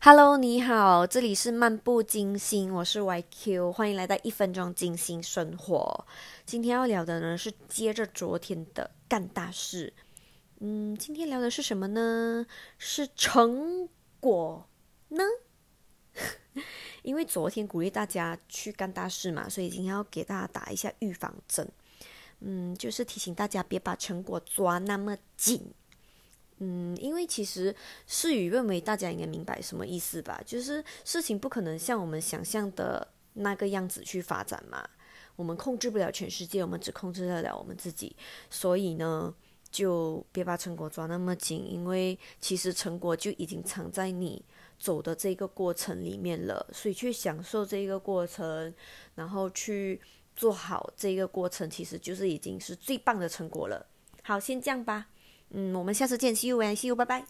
Hello，你好，这里是漫步金星，我是 YQ，欢迎来到一分钟金星生活。今天要聊的呢是接着昨天的干大事。嗯，今天聊的是什么呢？是成果呢？因为昨天鼓励大家去干大事嘛，所以今天要给大家打一下预防针。嗯，就是提醒大家别把成果抓那么紧。嗯，因为其实事与愿违，大家应该明白什么意思吧？就是事情不可能像我们想象的那个样子去发展嘛。我们控制不了全世界，我们只控制得了我们自己。所以呢，就别把成果抓那么紧，因为其实成果就已经藏在你走的这个过程里面了。所以去享受这个过程，然后去做好这个过程，其实就是已经是最棒的成果了。好，先这样吧。嗯，我们下次见，See you and see you，拜拜。